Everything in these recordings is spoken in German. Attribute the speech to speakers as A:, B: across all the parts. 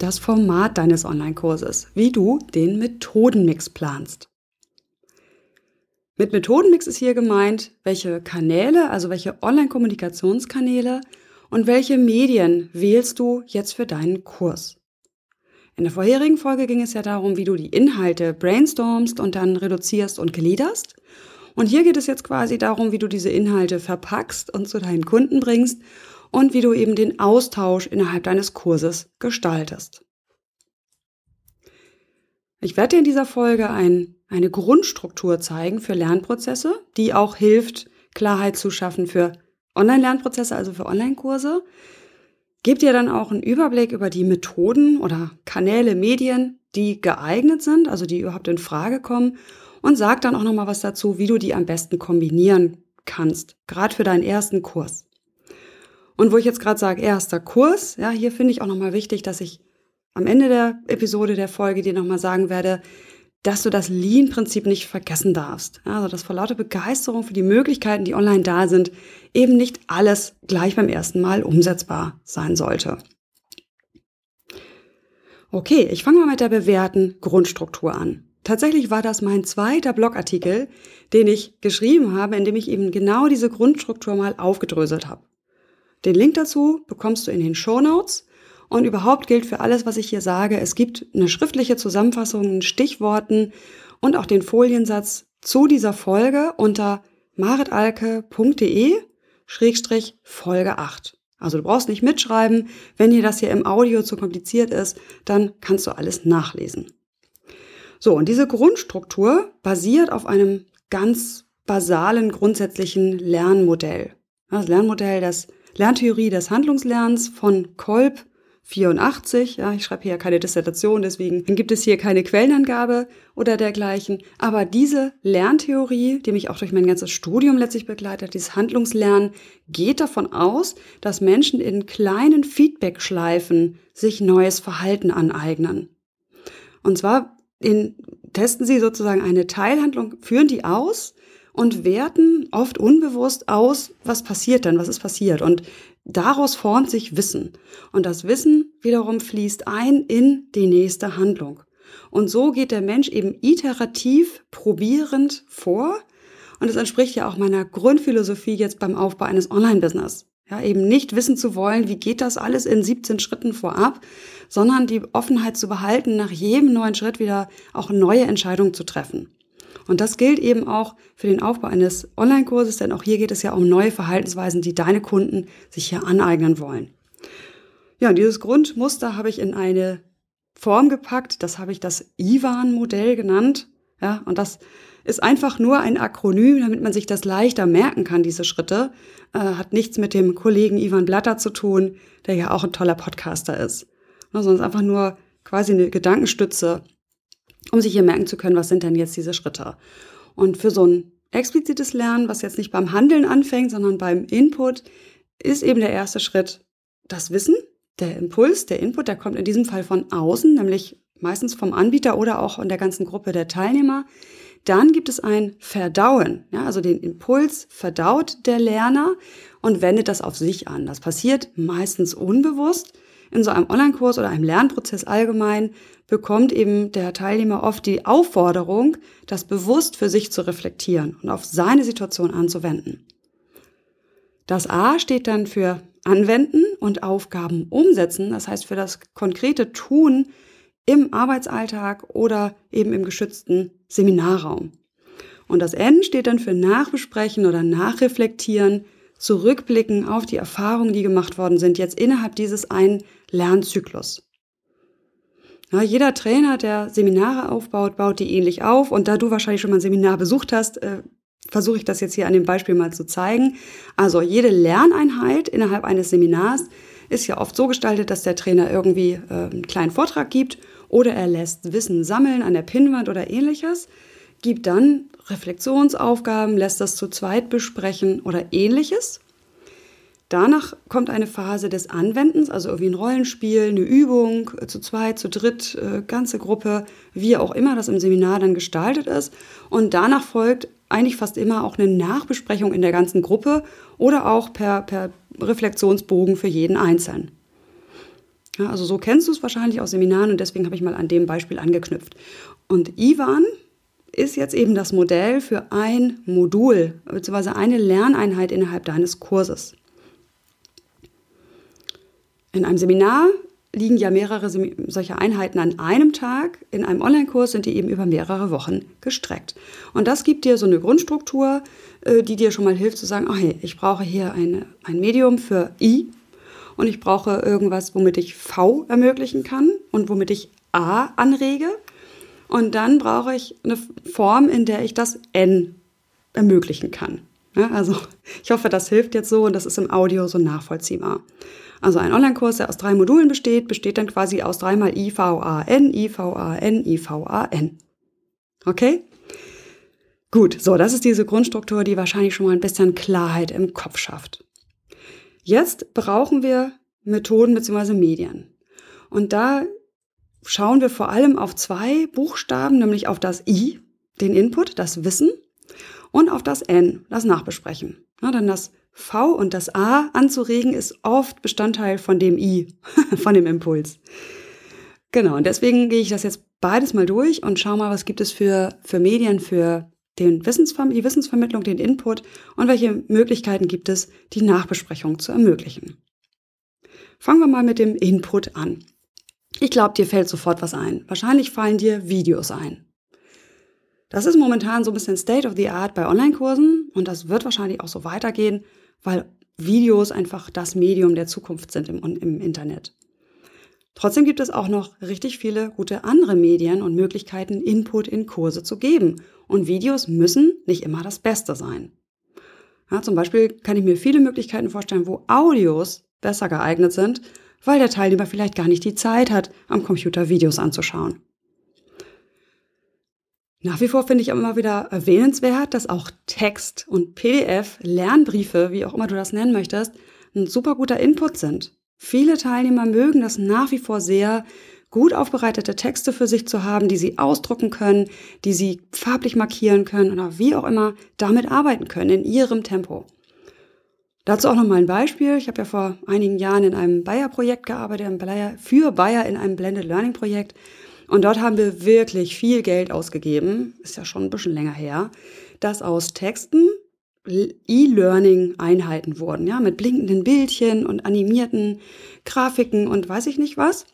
A: Das Format deines Online-Kurses, wie du den Methodenmix planst. Mit Methodenmix ist hier gemeint, welche Kanäle, also welche Online-Kommunikationskanäle und welche Medien wählst du jetzt für deinen Kurs. In der vorherigen Folge ging es ja darum, wie du die Inhalte brainstormst und dann reduzierst und gliederst. Und hier geht es jetzt quasi darum, wie du diese Inhalte verpackst und zu deinen Kunden bringst und wie du eben den Austausch innerhalb deines Kurses gestaltest. Ich werde dir in dieser Folge ein, eine Grundstruktur zeigen für Lernprozesse, die auch hilft, Klarheit zu schaffen für Online-Lernprozesse, also für Online-Kurse. Gebe dir dann auch einen Überblick über die Methoden oder Kanäle, Medien, die geeignet sind, also die überhaupt in Frage kommen und sag dann auch noch mal was dazu, wie du die am besten kombinieren kannst, gerade für deinen ersten Kurs. Und wo ich jetzt gerade sage, erster Kurs, ja, hier finde ich auch nochmal wichtig, dass ich am Ende der Episode der Folge dir nochmal sagen werde, dass du das Lean-Prinzip nicht vergessen darfst. Also, dass vor lauter Begeisterung für die Möglichkeiten, die online da sind, eben nicht alles gleich beim ersten Mal umsetzbar sein sollte. Okay, ich fange mal mit der bewährten Grundstruktur an. Tatsächlich war das mein zweiter Blogartikel, den ich geschrieben habe, in dem ich eben genau diese Grundstruktur mal aufgedröselt habe. Den Link dazu bekommst du in den Show Notes. Und überhaupt gilt für alles, was ich hier sage, es gibt eine schriftliche Zusammenfassung Stichworten und auch den Foliensatz zu dieser Folge unter maritalke.de Schrägstrich Folge 8. Also du brauchst nicht mitschreiben. Wenn dir das hier im Audio zu kompliziert ist, dann kannst du alles nachlesen. So, und diese Grundstruktur basiert auf einem ganz basalen, grundsätzlichen Lernmodell. Das Lernmodell, das Lerntheorie des Handlungslernens von Kolb 84. Ja, ich schreibe hier keine Dissertation, deswegen gibt es hier keine Quellenangabe oder dergleichen. Aber diese Lerntheorie, die mich auch durch mein ganzes Studium letztlich begleitet, dieses Handlungslernen, geht davon aus, dass Menschen in kleinen Feedback-Schleifen sich neues Verhalten aneignen. Und zwar in, testen sie sozusagen eine Teilhandlung, führen die aus und werten oft unbewusst aus, was passiert denn, was ist passiert. Und daraus formt sich Wissen. Und das Wissen wiederum fließt ein in die nächste Handlung. Und so geht der Mensch eben iterativ, probierend vor. Und es entspricht ja auch meiner Grundphilosophie jetzt beim Aufbau eines Online-Business. Ja, eben nicht wissen zu wollen, wie geht das alles in 17 Schritten vorab, sondern die Offenheit zu behalten, nach jedem neuen Schritt wieder auch neue Entscheidungen zu treffen. Und das gilt eben auch für den Aufbau eines Online-Kurses, denn auch hier geht es ja um neue Verhaltensweisen, die deine Kunden sich hier aneignen wollen. Ja, und dieses Grundmuster habe ich in eine Form gepackt, das habe ich das IWAN-Modell genannt. Ja, und das ist einfach nur ein Akronym, damit man sich das leichter merken kann, diese Schritte. Äh, hat nichts mit dem Kollegen Ivan Blatter zu tun, der ja auch ein toller Podcaster ist. Sondern es ist einfach nur quasi eine Gedankenstütze, um sich hier merken zu können, was sind denn jetzt diese Schritte. Und für so ein explizites Lernen, was jetzt nicht beim Handeln anfängt, sondern beim Input, ist eben der erste Schritt das Wissen, der Impuls, der Input, der kommt in diesem Fall von außen, nämlich meistens vom Anbieter oder auch in der ganzen Gruppe der Teilnehmer. Dann gibt es ein Verdauen, ja, also den Impuls verdaut der Lerner und wendet das auf sich an. Das passiert meistens unbewusst. In so einem Online-Kurs oder einem Lernprozess allgemein bekommt eben der Teilnehmer oft die Aufforderung, das bewusst für sich zu reflektieren und auf seine Situation anzuwenden. Das A steht dann für Anwenden und Aufgaben umsetzen, das heißt für das konkrete Tun im Arbeitsalltag oder eben im geschützten Seminarraum. Und das N steht dann für Nachbesprechen oder Nachreflektieren, zurückblicken auf die Erfahrungen, die gemacht worden sind, jetzt innerhalb dieses einen Lernzyklus. Ja, jeder Trainer, der Seminare aufbaut, baut die ähnlich auf. Und da du wahrscheinlich schon mal ein Seminar besucht hast, äh, versuche ich das jetzt hier an dem Beispiel mal zu zeigen. Also jede Lerneinheit innerhalb eines Seminars ist ja oft so gestaltet, dass der Trainer irgendwie äh, einen kleinen Vortrag gibt oder er lässt Wissen sammeln an der Pinnwand oder ähnliches, gibt dann Reflexionsaufgaben, lässt das zu zweit besprechen oder ähnliches. Danach kommt eine Phase des Anwendens, also irgendwie ein Rollenspiel, eine Übung, äh, zu zweit, zu dritt, äh, ganze Gruppe, wie auch immer das im Seminar dann gestaltet ist. Und danach folgt eigentlich fast immer auch eine Nachbesprechung in der ganzen Gruppe oder auch per, per Reflexionsbogen für jeden Einzelnen. Ja, also so kennst du es wahrscheinlich aus Seminaren und deswegen habe ich mal an dem Beispiel angeknüpft. Und Ivan ist jetzt eben das Modell für ein Modul bzw. eine Lerneinheit innerhalb deines Kurses. In einem Seminar liegen ja mehrere solcher Einheiten an einem Tag. In einem Online-Kurs sind die eben über mehrere Wochen gestreckt. Und das gibt dir so eine Grundstruktur, äh, die dir schon mal hilft zu sagen, oh hey, ich brauche hier eine, ein Medium für I und ich brauche irgendwas, womit ich V ermöglichen kann und womit ich A anrege. Und dann brauche ich eine Form, in der ich das N ermöglichen kann. Ja, also ich hoffe, das hilft jetzt so und das ist im Audio so nachvollziehbar. Also ein Online-Kurs, der aus drei Modulen besteht, besteht dann quasi aus dreimal IVAN, IVAN, IVAN. Okay? Gut, so, das ist diese Grundstruktur, die wahrscheinlich schon mal ein bisschen Klarheit im Kopf schafft. Jetzt brauchen wir Methoden bzw. Medien. Und da schauen wir vor allem auf zwei Buchstaben, nämlich auf das I, den Input, das Wissen, und auf das N, das Nachbesprechen. Na, dann das V und das A anzuregen ist oft Bestandteil von dem I, von dem Impuls. Genau, und deswegen gehe ich das jetzt beides mal durch und schau mal, was gibt es für, für Medien, für den Wissensver die Wissensvermittlung, den Input und welche Möglichkeiten gibt es, die Nachbesprechung zu ermöglichen. Fangen wir mal mit dem Input an. Ich glaube, dir fällt sofort was ein. Wahrscheinlich fallen dir Videos ein. Das ist momentan so ein bisschen State of the Art bei Online-Kursen und das wird wahrscheinlich auch so weitergehen, weil Videos einfach das Medium der Zukunft sind im, im Internet. Trotzdem gibt es auch noch richtig viele gute andere Medien und Möglichkeiten, Input in Kurse zu geben. Und Videos müssen nicht immer das Beste sein. Ja, zum Beispiel kann ich mir viele Möglichkeiten vorstellen, wo Audios besser geeignet sind, weil der Teilnehmer vielleicht gar nicht die Zeit hat, am Computer Videos anzuschauen. Nach wie vor finde ich immer wieder erwähnenswert, dass auch Text und PDF, Lernbriefe, wie auch immer du das nennen möchtest, ein super guter Input sind. Viele Teilnehmer mögen das nach wie vor sehr, gut aufbereitete Texte für sich zu haben, die sie ausdrucken können, die sie farblich markieren können oder wie auch immer damit arbeiten können in ihrem Tempo. Dazu auch nochmal ein Beispiel. Ich habe ja vor einigen Jahren in einem Bayer-Projekt gearbeitet, für Bayer in einem Blended Learning-Projekt. Und dort haben wir wirklich viel Geld ausgegeben, ist ja schon ein bisschen länger her, dass aus Texten E-Learning-Einheiten wurden, ja, mit blinkenden Bildchen und animierten Grafiken und weiß ich nicht was.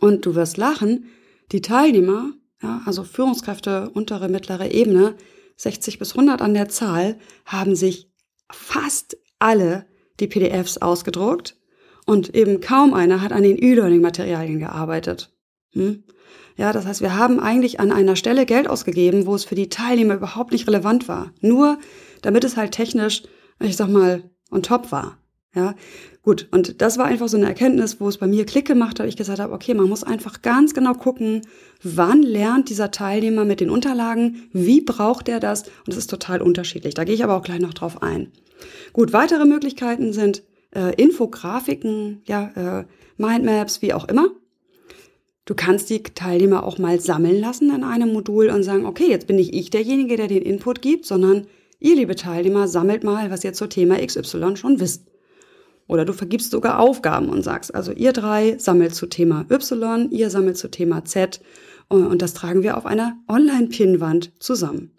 A: Und du wirst lachen, die Teilnehmer, ja, also Führungskräfte untere, mittlere Ebene, 60 bis 100 an der Zahl, haben sich fast alle die PDFs ausgedruckt und eben kaum einer hat an den E-Learning-Materialien gearbeitet. Hm? Ja, das heißt, wir haben eigentlich an einer Stelle Geld ausgegeben, wo es für die Teilnehmer überhaupt nicht relevant war. Nur damit es halt technisch, ich sag mal, on top war. Ja, gut. Und das war einfach so eine Erkenntnis, wo es bei mir Klick gemacht hat. Ich gesagt habe, okay, man muss einfach ganz genau gucken, wann lernt dieser Teilnehmer mit den Unterlagen, wie braucht er das? Und das ist total unterschiedlich. Da gehe ich aber auch gleich noch drauf ein. Gut, weitere Möglichkeiten sind äh, Infografiken, ja, äh, Mindmaps, wie auch immer. Du kannst die Teilnehmer auch mal sammeln lassen in einem Modul und sagen, okay, jetzt bin nicht ich derjenige, der den Input gibt, sondern ihr, liebe Teilnehmer, sammelt mal, was ihr zur Thema XY schon wisst. Oder du vergibst sogar Aufgaben und sagst, also ihr drei sammelt zu Thema Y, ihr sammelt zu Thema Z und das tragen wir auf einer Online-Pinnwand zusammen.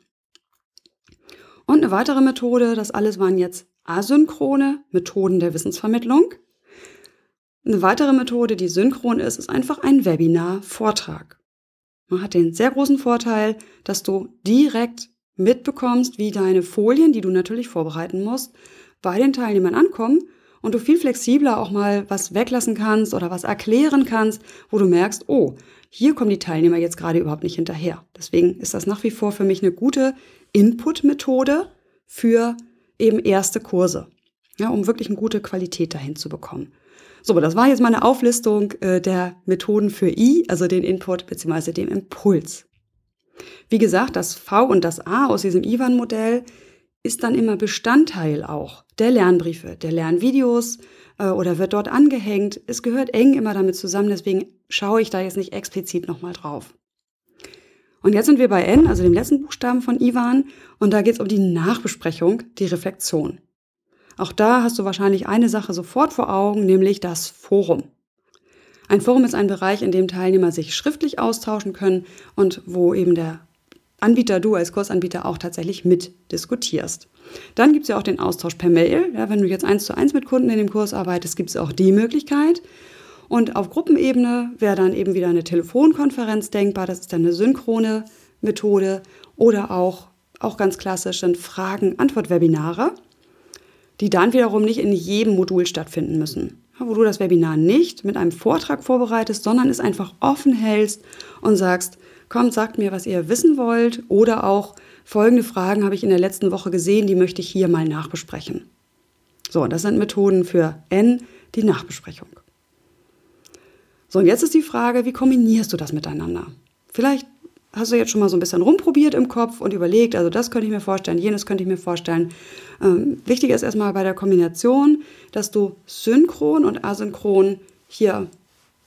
A: Und eine weitere Methode, das alles waren jetzt asynchrone Methoden der Wissensvermittlung. Eine weitere Methode, die synchron ist, ist einfach ein Webinar-Vortrag. Man hat den sehr großen Vorteil, dass du direkt mitbekommst, wie deine Folien, die du natürlich vorbereiten musst, bei den Teilnehmern ankommen und du viel flexibler auch mal was weglassen kannst oder was erklären kannst, wo du merkst, oh, hier kommen die Teilnehmer jetzt gerade überhaupt nicht hinterher. Deswegen ist das nach wie vor für mich eine gute Input-Methode für eben erste Kurse. ja, um wirklich eine gute Qualität dahin zu bekommen. So, das war jetzt meine Auflistung äh, der Methoden für I, also den Input bzw. dem Impuls. Wie gesagt, das V und das A aus diesem Ivan-Modell ist dann immer Bestandteil auch der Lernbriefe, der Lernvideos äh, oder wird dort angehängt. Es gehört eng immer damit zusammen, deswegen schaue ich da jetzt nicht explizit nochmal drauf. Und jetzt sind wir bei N, also dem letzten Buchstaben von Ivan, und da geht es um die Nachbesprechung, die Reflexion. Auch da hast du wahrscheinlich eine Sache sofort vor Augen, nämlich das Forum. Ein Forum ist ein Bereich, in dem Teilnehmer sich schriftlich austauschen können und wo eben der Anbieter, du als Kursanbieter auch tatsächlich mitdiskutierst. Dann gibt es ja auch den Austausch per Mail. Ja, wenn du jetzt eins zu eins mit Kunden in dem Kurs arbeitest, gibt es auch die Möglichkeit. Und auf Gruppenebene wäre dann eben wieder eine Telefonkonferenz denkbar. Das ist dann eine synchrone Methode oder auch, auch ganz klassisch sind Fragen-Antwort-Webinare, die dann wiederum nicht in jedem Modul stattfinden müssen. Wo du das Webinar nicht mit einem Vortrag vorbereitest, sondern es einfach offen hältst und sagst, kommt, sagt mir, was ihr wissen wollt oder auch folgende Fragen habe ich in der letzten Woche gesehen, die möchte ich hier mal nachbesprechen. So, das sind Methoden für N, die Nachbesprechung. So, und jetzt ist die Frage, wie kombinierst du das miteinander? Vielleicht hast du jetzt schon mal so ein bisschen rumprobiert im Kopf und überlegt, also das könnte ich mir vorstellen, jenes könnte ich mir vorstellen. Ähm, wichtig ist erstmal bei der Kombination, dass du synchron und asynchron hier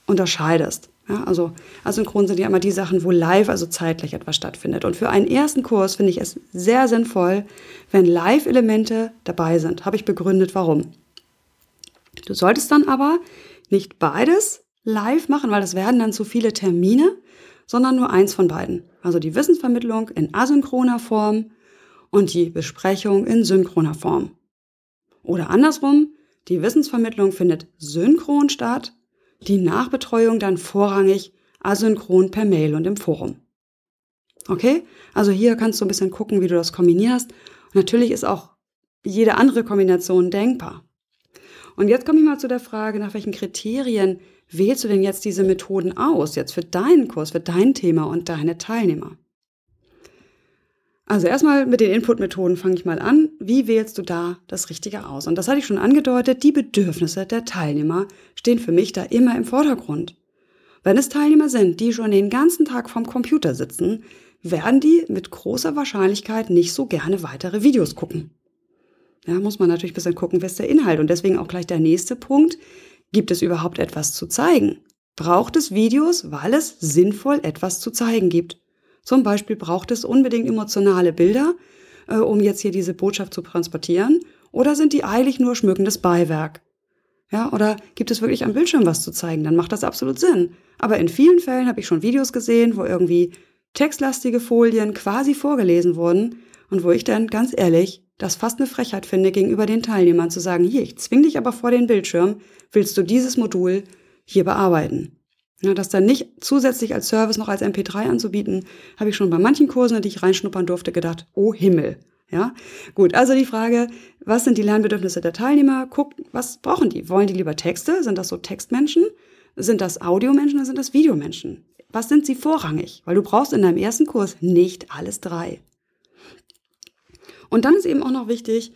A: unterscheidest. Ja, also asynchron sind ja immer die Sachen, wo live, also zeitlich etwas stattfindet. Und für einen ersten Kurs finde ich es sehr sinnvoll, wenn Live-Elemente dabei sind. Habe ich begründet, warum. Du solltest dann aber nicht beides live machen, weil das werden dann zu viele Termine, sondern nur eins von beiden. Also die Wissensvermittlung in asynchroner Form und die Besprechung in synchroner Form. Oder andersrum, die Wissensvermittlung findet synchron statt, die Nachbetreuung dann vorrangig asynchron per Mail und im Forum. Okay? Also hier kannst du ein bisschen gucken, wie du das kombinierst. Und natürlich ist auch jede andere Kombination denkbar. Und jetzt komme ich mal zu der Frage, nach welchen Kriterien wählst du denn jetzt diese Methoden aus, jetzt für deinen Kurs, für dein Thema und deine Teilnehmer? Also erstmal mit den Input-Methoden fange ich mal an. Wie wählst du da das Richtige aus? Und das hatte ich schon angedeutet, die Bedürfnisse der Teilnehmer stehen für mich da immer im Vordergrund. Wenn es Teilnehmer sind, die schon den ganzen Tag vorm Computer sitzen, werden die mit großer Wahrscheinlichkeit nicht so gerne weitere Videos gucken. Ja, muss man natürlich ein bisschen gucken, was ist der Inhalt. Und deswegen auch gleich der nächste Punkt. Gibt es überhaupt etwas zu zeigen? Braucht es Videos, weil es sinnvoll etwas zu zeigen gibt? Zum Beispiel braucht es unbedingt emotionale Bilder, äh, um jetzt hier diese Botschaft zu transportieren? Oder sind die eigentlich nur schmückendes Beiwerk? Ja, oder gibt es wirklich am Bildschirm was zu zeigen? Dann macht das absolut Sinn. Aber in vielen Fällen habe ich schon Videos gesehen, wo irgendwie textlastige Folien quasi vorgelesen wurden und wo ich dann ganz ehrlich das fast eine Frechheit finde, gegenüber den Teilnehmern zu sagen, hier, ich zwing dich aber vor den Bildschirm, willst du dieses Modul hier bearbeiten? Ja, das dann nicht zusätzlich als Service noch als MP3 anzubieten, habe ich schon bei manchen Kursen, die ich reinschnuppern durfte, gedacht, oh Himmel. Ja, gut. Also die Frage, was sind die Lernbedürfnisse der Teilnehmer? Guck, was brauchen die? Wollen die lieber Texte? Sind das so Textmenschen? Sind das Audiomenschen oder sind das Videomenschen? Was sind sie vorrangig? Weil du brauchst in deinem ersten Kurs nicht alles drei. Und dann ist eben auch noch wichtig,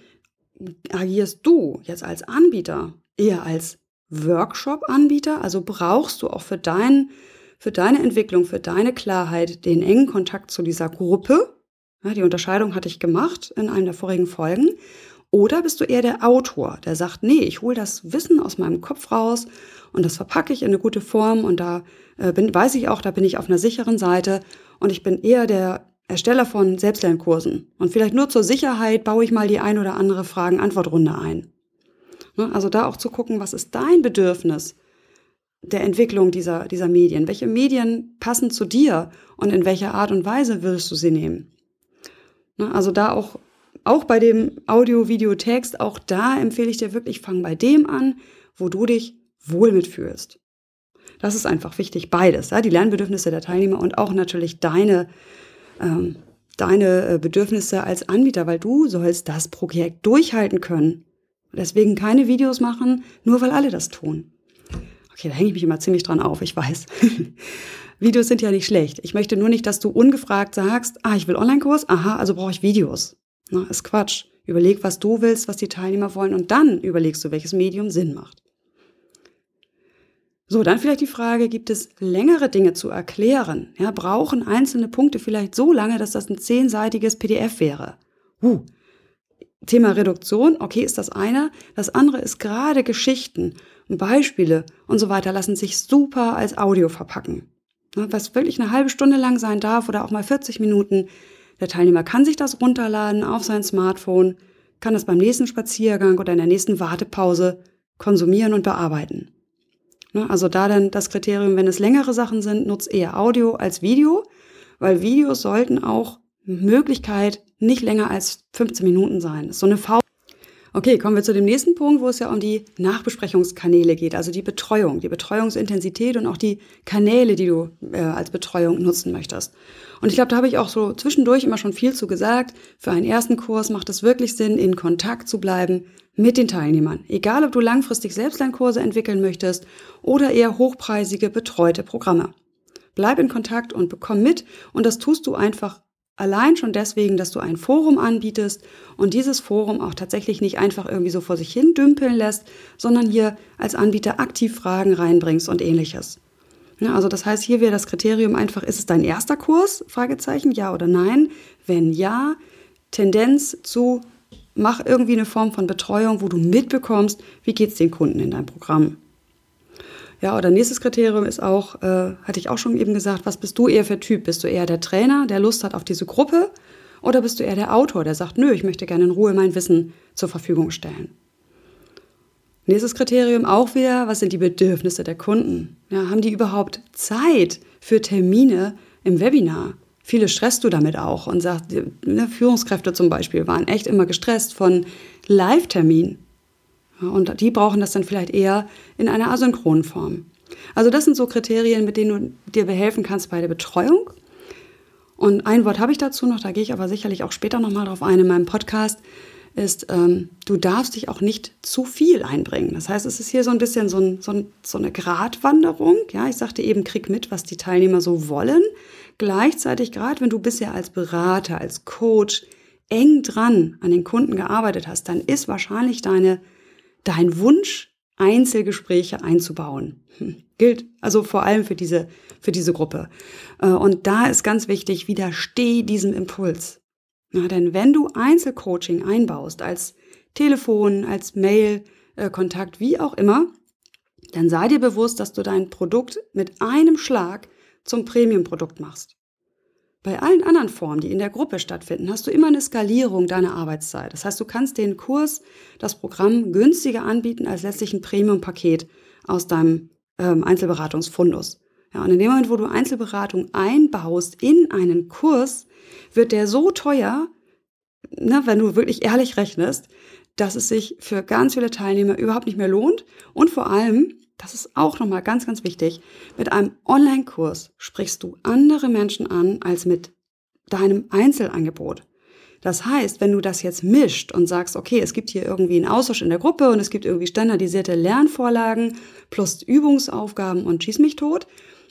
A: agierst du jetzt als Anbieter eher als Workshop-Anbieter? Also brauchst du auch für, dein, für deine Entwicklung, für deine Klarheit den engen Kontakt zu dieser Gruppe? Ja, die Unterscheidung hatte ich gemacht in einer der vorigen Folgen. Oder bist du eher der Autor, der sagt, nee, ich hole das Wissen aus meinem Kopf raus und das verpacke ich in eine gute Form und da äh, bin, weiß ich auch, da bin ich auf einer sicheren Seite und ich bin eher der Ersteller von Selbstlernkursen. Und vielleicht nur zur Sicherheit baue ich mal die ein oder andere Fragen-Antwort-Runde ein. Ne, also da auch zu gucken, was ist dein Bedürfnis der Entwicklung dieser, dieser Medien? Welche Medien passen zu dir und in welcher Art und Weise willst du sie nehmen? Ne, also da auch, auch bei dem Audio, Video, Text, auch da empfehle ich dir wirklich, fang bei dem an, wo du dich wohl mitfühlst. Das ist einfach wichtig, beides, ja, die Lernbedürfnisse der Teilnehmer und auch natürlich deine ähm, deine äh, Bedürfnisse als Anbieter, weil du sollst das Projekt durchhalten können. Deswegen keine Videos machen, nur weil alle das tun. Okay, da hänge ich mich immer ziemlich dran auf, ich weiß. Videos sind ja nicht schlecht. Ich möchte nur nicht, dass du ungefragt sagst, ah, ich will Online-Kurs, aha, also brauche ich Videos. Na, ist Quatsch. Überleg, was du willst, was die Teilnehmer wollen und dann überlegst du, welches Medium Sinn macht. So, dann vielleicht die Frage, gibt es längere Dinge zu erklären? Ja, brauchen einzelne Punkte vielleicht so lange, dass das ein zehnseitiges PDF wäre? Uh, Thema Reduktion, okay, ist das eine. Das andere ist gerade Geschichten und Beispiele und so weiter lassen sich super als Audio verpacken. Was wirklich eine halbe Stunde lang sein darf oder auch mal 40 Minuten. Der Teilnehmer kann sich das runterladen auf sein Smartphone, kann das beim nächsten Spaziergang oder in der nächsten Wartepause konsumieren und bearbeiten. Also da dann das Kriterium, wenn es längere Sachen sind, nutzt eher Audio als Video, weil Videos sollten auch Möglichkeit nicht länger als 15 Minuten sein. Das ist so eine V. Okay, kommen wir zu dem nächsten Punkt, wo es ja um die Nachbesprechungskanäle geht, also die Betreuung, die Betreuungsintensität und auch die Kanäle, die du äh, als Betreuung nutzen möchtest. Und ich glaube, da habe ich auch so zwischendurch immer schon viel zu gesagt. Für einen ersten Kurs macht es wirklich Sinn, in Kontakt zu bleiben mit den Teilnehmern. Egal, ob du langfristig Selbstlernkurse entwickeln möchtest oder eher hochpreisige betreute Programme. Bleib in Kontakt und bekomm mit und das tust du einfach Allein schon deswegen, dass du ein Forum anbietest und dieses Forum auch tatsächlich nicht einfach irgendwie so vor sich hin dümpeln lässt, sondern hier als Anbieter aktiv Fragen reinbringst und ähnliches. Ja, also das heißt, hier wäre das Kriterium einfach, ist es dein erster Kurs? Fragezeichen, ja oder nein? Wenn ja, Tendenz zu, mach irgendwie eine Form von Betreuung, wo du mitbekommst, wie geht es den Kunden in deinem Programm. Ja, oder nächstes Kriterium ist auch, äh, hatte ich auch schon eben gesagt, was bist du eher für Typ? Bist du eher der Trainer, der Lust hat auf diese Gruppe? Oder bist du eher der Autor, der sagt, nö, ich möchte gerne in Ruhe mein Wissen zur Verfügung stellen? Nächstes Kriterium auch wieder, was sind die Bedürfnisse der Kunden? Ja, haben die überhaupt Zeit für Termine im Webinar? Viele stresst du damit auch und sagst, ne, Führungskräfte zum Beispiel waren echt immer gestresst von Live-Termin. Und die brauchen das dann vielleicht eher in einer asynchronen Form. Also das sind so Kriterien, mit denen du dir behelfen kannst bei der Betreuung. Und ein Wort habe ich dazu noch, da gehe ich aber sicherlich auch später nochmal drauf ein in meinem Podcast, ist, ähm, du darfst dich auch nicht zu viel einbringen. Das heißt, es ist hier so ein bisschen so, ein, so, ein, so eine Gratwanderung. Ja, ich sagte eben, krieg mit, was die Teilnehmer so wollen. Gleichzeitig, gerade wenn du bisher als Berater, als Coach eng dran an den Kunden gearbeitet hast, dann ist wahrscheinlich deine dein Wunsch, Einzelgespräche einzubauen. Hm. Gilt also vor allem für diese, für diese Gruppe. Äh, und da ist ganz wichtig, widersteh diesem Impuls. Ja, denn wenn du Einzelcoaching einbaust, als Telefon, als Mail-Kontakt, äh, wie auch immer, dann sei dir bewusst, dass du dein Produkt mit einem Schlag zum Premium-Produkt machst. Bei allen anderen Formen, die in der Gruppe stattfinden, hast du immer eine Skalierung deiner Arbeitszeit. Das heißt, du kannst den Kurs, das Programm günstiger anbieten als letztlich ein Premium-Paket aus deinem ähm, Einzelberatungsfundus. Ja, und in dem Moment, wo du Einzelberatung einbaust in einen Kurs, wird der so teuer, ne, wenn du wirklich ehrlich rechnest, dass es sich für ganz viele Teilnehmer überhaupt nicht mehr lohnt und vor allem das ist auch nochmal ganz, ganz wichtig, mit einem Online-Kurs sprichst du andere Menschen an als mit deinem Einzelangebot. Das heißt, wenn du das jetzt mischt und sagst, okay, es gibt hier irgendwie einen Austausch in der Gruppe und es gibt irgendwie standardisierte Lernvorlagen plus Übungsaufgaben und schieß mich tot.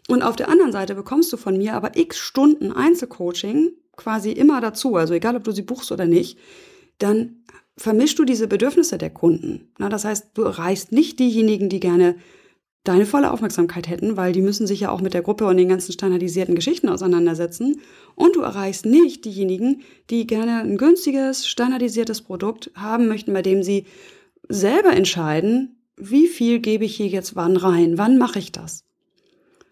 A: Und auf der anderen Seite bekommst du von mir aber x Stunden Einzelcoaching quasi immer dazu, also egal ob du sie buchst oder nicht, dann vermischst du diese Bedürfnisse der Kunden. Na, das heißt, du erreichst nicht diejenigen, die gerne deine volle Aufmerksamkeit hätten, weil die müssen sich ja auch mit der Gruppe und den ganzen standardisierten Geschichten auseinandersetzen. Und du erreichst nicht diejenigen, die gerne ein günstiges, standardisiertes Produkt haben möchten, bei dem sie selber entscheiden, wie viel gebe ich hier jetzt wann rein, wann mache ich das.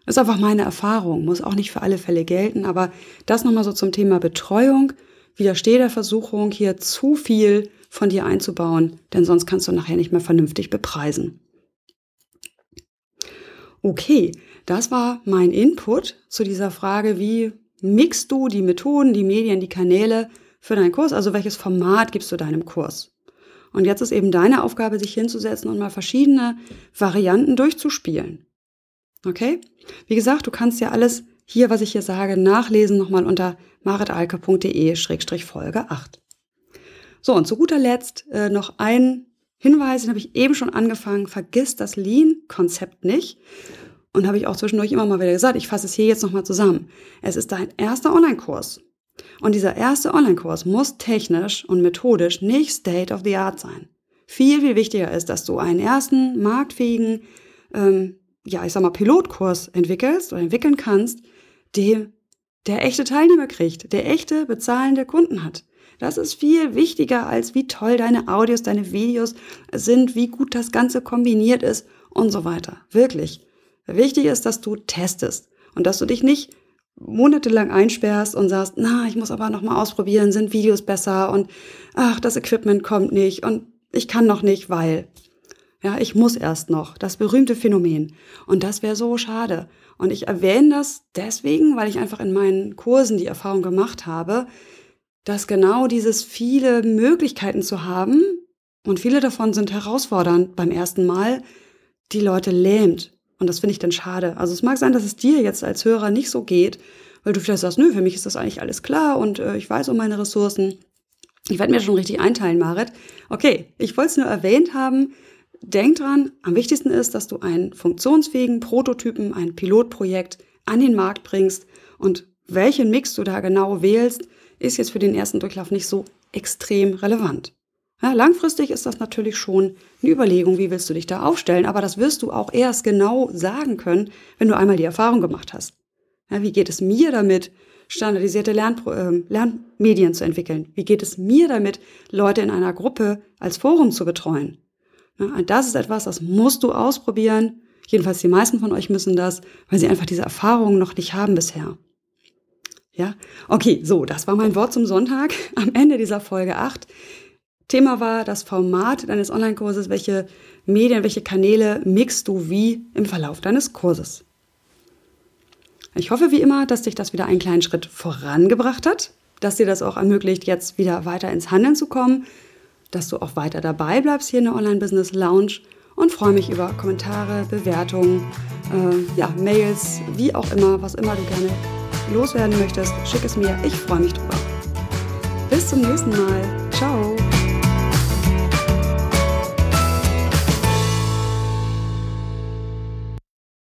A: Das ist einfach meine Erfahrung, muss auch nicht für alle Fälle gelten, aber das nochmal so zum Thema Betreuung. Widerstehe der Versuchung, hier zu viel von dir einzubauen, denn sonst kannst du nachher nicht mehr vernünftig bepreisen. Okay, das war mein Input zu dieser Frage, wie mixt du die Methoden, die Medien, die Kanäle für deinen Kurs, also welches Format gibst du deinem Kurs? Und jetzt ist eben deine Aufgabe, sich hinzusetzen und mal verschiedene Varianten durchzuspielen. Okay? Wie gesagt, du kannst ja alles hier, was ich hier sage, nachlesen nochmal unter maritalke.de-folge 8. So, und zu guter Letzt äh, noch ein Hinweis, den habe ich eben schon angefangen. Vergiss das Lean-Konzept nicht. Und habe ich auch zwischendurch immer mal wieder gesagt, ich fasse es hier jetzt nochmal zusammen. Es ist dein erster Online-Kurs. Und dieser erste Online-Kurs muss technisch und methodisch nicht State of the Art sein. Viel, viel wichtiger ist, dass du einen ersten marktfähigen, ähm, ja, ich sag mal, Pilotkurs entwickelst oder entwickeln kannst, den der echte Teilnehmer kriegt, der echte bezahlende Kunden hat. Das ist viel wichtiger als wie toll deine Audios, deine Videos sind, wie gut das Ganze kombiniert ist und so weiter. Wirklich. Wichtig ist, dass du testest und dass du dich nicht monatelang einsperrst und sagst, na, ich muss aber noch mal ausprobieren, sind Videos besser und ach, das Equipment kommt nicht und ich kann noch nicht, weil ja, ich muss erst noch, das berühmte Phänomen und das wäre so schade. Und ich erwähne das deswegen, weil ich einfach in meinen Kursen die Erfahrung gemacht habe, dass genau dieses viele Möglichkeiten zu haben und viele davon sind herausfordernd beim ersten Mal, die Leute lähmt und das finde ich dann schade. Also es mag sein, dass es dir jetzt als Hörer nicht so geht, weil du vielleicht sagst, nö, für mich ist das eigentlich alles klar und äh, ich weiß um meine Ressourcen. Ich werde mir schon richtig einteilen, Marit. Okay, ich wollte es nur erwähnt haben. Denk dran, am wichtigsten ist, dass du einen funktionsfähigen Prototypen, ein Pilotprojekt an den Markt bringst und welchen Mix du da genau wählst, ist jetzt für den ersten Durchlauf nicht so extrem relevant. Ja, langfristig ist das natürlich schon eine Überlegung, wie willst du dich da aufstellen, aber das wirst du auch erst genau sagen können, wenn du einmal die Erfahrung gemacht hast. Ja, wie geht es mir damit, standardisierte Lern äh, Lernmedien zu entwickeln? Wie geht es mir damit, Leute in einer Gruppe als Forum zu betreuen? Ja, das ist etwas, das musst du ausprobieren. Jedenfalls die meisten von euch müssen das, weil sie einfach diese Erfahrungen noch nicht haben bisher. Ja, okay, so, das war mein Wort zum Sonntag am Ende dieser Folge 8. Thema war das Format deines Online-Kurses, welche Medien, welche Kanäle mixst du wie im Verlauf deines Kurses. Ich hoffe wie immer, dass dich das wieder einen kleinen Schritt vorangebracht hat, dass dir das auch ermöglicht, jetzt wieder weiter ins Handeln zu kommen, dass du auch weiter dabei bleibst hier in der Online-Business Lounge und freue mich über Kommentare, Bewertungen, äh, ja, Mails, wie auch immer, was immer du gerne loswerden möchtest, schick es mir. Ich freue mich drüber. Bis zum nächsten Mal. Ciao.